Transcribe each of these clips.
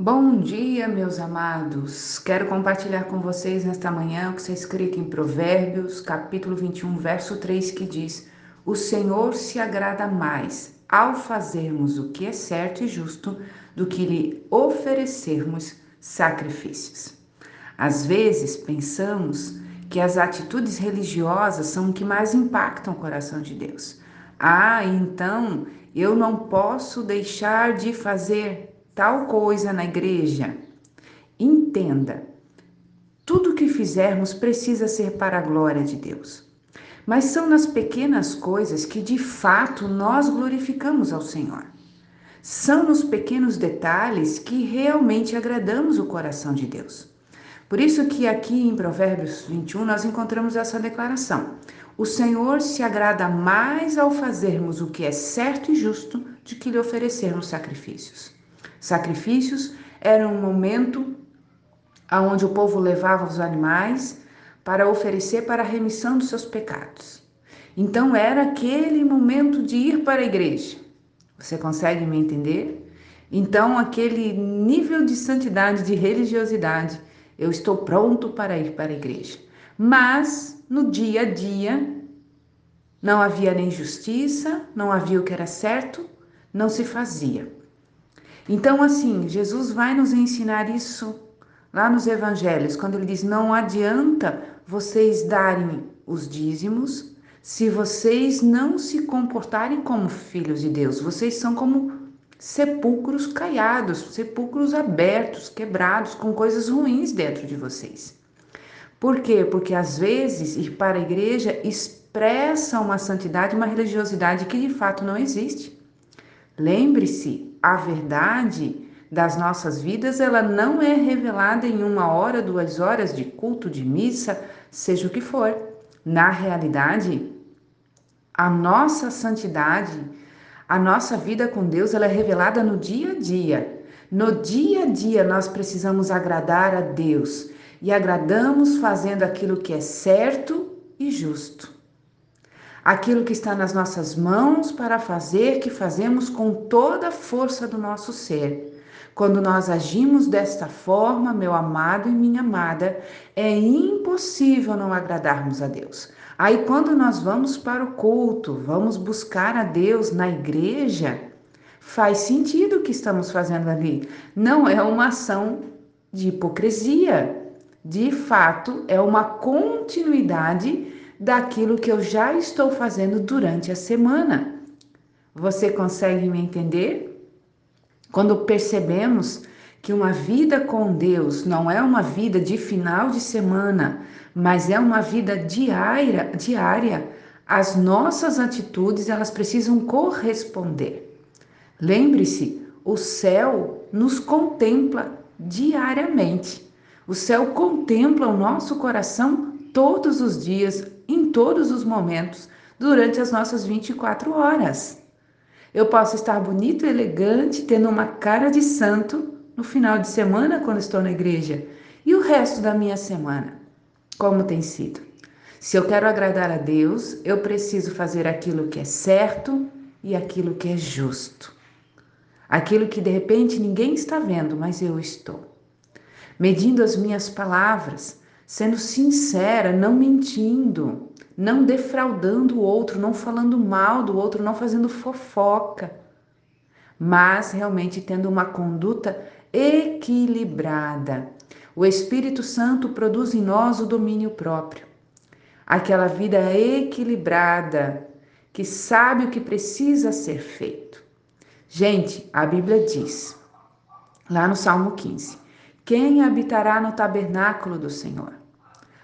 Bom dia, meus amados. Quero compartilhar com vocês nesta manhã o que está escrito em Provérbios, capítulo 21, verso 3, que diz: O Senhor se agrada mais ao fazermos o que é certo e justo do que lhe oferecermos sacrifícios. Às vezes pensamos que as atitudes religiosas são o que mais impactam o coração de Deus. Ah, então eu não posso deixar de fazer tal coisa na igreja. Entenda, tudo que fizermos precisa ser para a glória de Deus. Mas são nas pequenas coisas que de fato nós glorificamos ao Senhor. São nos pequenos detalhes que realmente agradamos o coração de Deus. Por isso que aqui em Provérbios 21 nós encontramos essa declaração: O Senhor se agrada mais ao fazermos o que é certo e justo de que lhe oferecermos sacrifícios. Sacrifícios era um momento aonde o povo levava os animais para oferecer para a remissão dos seus pecados. Então era aquele momento de ir para a igreja. Você consegue me entender? Então aquele nível de santidade, de religiosidade, eu estou pronto para ir para a igreja. Mas no dia a dia não havia nem justiça, não havia o que era certo, não se fazia. Então, assim, Jesus vai nos ensinar isso lá nos evangelhos, quando ele diz: não adianta vocês darem os dízimos se vocês não se comportarem como filhos de Deus. Vocês são como sepulcros caiados, sepulcros abertos, quebrados, com coisas ruins dentro de vocês. Por quê? Porque às vezes ir para a igreja expressa uma santidade, uma religiosidade que de fato não existe. Lembre-se, a verdade das nossas vidas, ela não é revelada em uma hora, duas horas de culto, de missa, seja o que for. Na realidade, a nossa santidade, a nossa vida com Deus, ela é revelada no dia a dia. No dia a dia nós precisamos agradar a Deus e agradamos fazendo aquilo que é certo e justo aquilo que está nas nossas mãos para fazer, que fazemos com toda a força do nosso ser. Quando nós agimos desta forma, meu amado e minha amada, é impossível não agradarmos a Deus. Aí, quando nós vamos para o culto, vamos buscar a Deus na igreja, faz sentido o que estamos fazendo ali. Não é uma ação de hipocrisia. De fato, é uma continuidade daquilo que eu já estou fazendo durante a semana. Você consegue me entender? Quando percebemos que uma vida com Deus não é uma vida de final de semana, mas é uma vida diária, diária, as nossas atitudes elas precisam corresponder. Lembre-se, o céu nos contempla diariamente. O céu contempla o nosso coração todos os dias, em todos os momentos, durante as nossas 24 horas. Eu posso estar bonito, elegante, tendo uma cara de santo no final de semana quando estou na igreja. E o resto da minha semana? Como tem sido? Se eu quero agradar a Deus, eu preciso fazer aquilo que é certo e aquilo que é justo. Aquilo que de repente ninguém está vendo, mas eu estou. Medindo as minhas palavras, sendo sincera, não mentindo, não defraudando o outro, não falando mal do outro, não fazendo fofoca, mas realmente tendo uma conduta equilibrada. O Espírito Santo produz em nós o domínio próprio, aquela vida equilibrada que sabe o que precisa ser feito. Gente, a Bíblia diz, lá no Salmo 15: Quem habitará no tabernáculo do Senhor?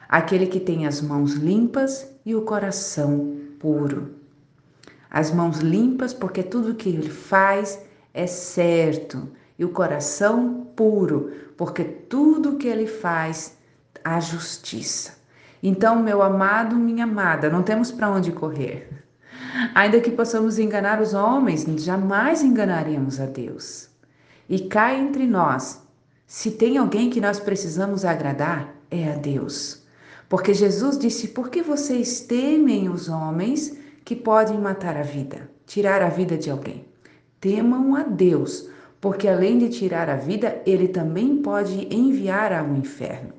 Aquele que tem as mãos limpas e o coração puro. As mãos limpas, porque tudo que ele faz é certo, e o coração puro, porque tudo que ele faz há justiça. Então, meu amado, minha amada, não temos para onde correr. Ainda que possamos enganar os homens, jamais enganaremos a Deus. E cá entre nós, se tem alguém que nós precisamos agradar, é a Deus. Porque Jesus disse: Por que vocês temem os homens que podem matar a vida, tirar a vida de alguém? Temam a Deus, porque além de tirar a vida, ele também pode enviar ao inferno.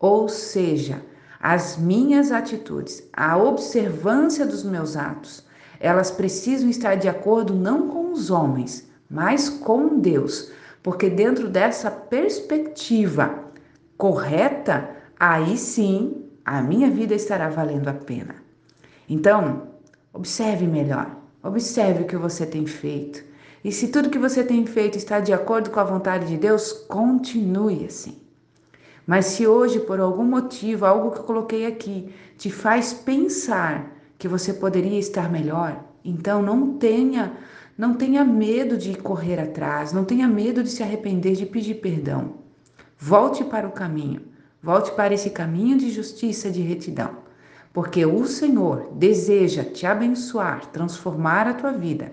Ou seja, as minhas atitudes, a observância dos meus atos, elas precisam estar de acordo não com os homens, mas com Deus, porque dentro dessa perspectiva correta, aí sim a minha vida estará valendo a pena. Então, observe melhor, observe o que você tem feito. E se tudo que você tem feito está de acordo com a vontade de Deus, continue assim. Mas se hoje, por algum motivo, algo que eu coloquei aqui te faz pensar que você poderia estar melhor, então não tenha, não tenha medo de correr atrás, não tenha medo de se arrepender, de pedir perdão. Volte para o caminho, volte para esse caminho de justiça, de retidão, porque o Senhor deseja te abençoar, transformar a tua vida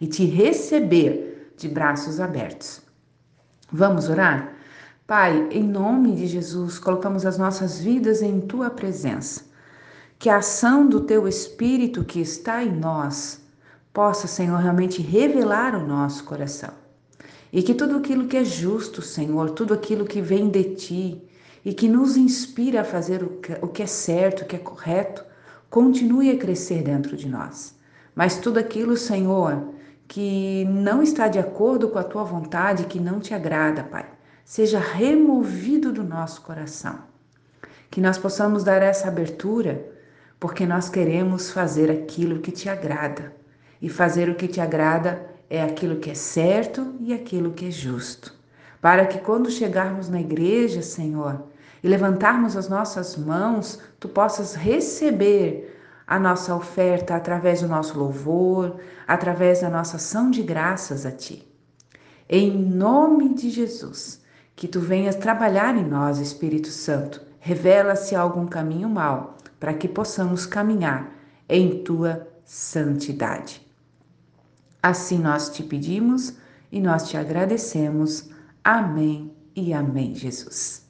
e te receber de braços abertos. Vamos orar? Pai, em nome de Jesus, colocamos as nossas vidas em tua presença. Que a ação do teu Espírito que está em nós possa, Senhor, realmente revelar o nosso coração. E que tudo aquilo que é justo, Senhor, tudo aquilo que vem de ti e que nos inspira a fazer o que é certo, o que é correto, continue a crescer dentro de nós. Mas tudo aquilo, Senhor, que não está de acordo com a tua vontade, que não te agrada, Pai, seja removido do nosso coração. Que nós possamos dar essa abertura, porque nós queremos fazer aquilo que te agrada. E fazer o que te agrada é aquilo que é certo e aquilo que é justo. Para que quando chegarmos na igreja, Senhor, e levantarmos as nossas mãos, tu possas receber a nossa oferta através do nosso louvor, através da nossa ação de graças a Ti. Em nome de Jesus, que Tu venhas trabalhar em nós, Espírito Santo, revela se algum caminho mau, para que possamos caminhar em Tua santidade. Assim nós te pedimos e nós te agradecemos. Amém e amém, Jesus.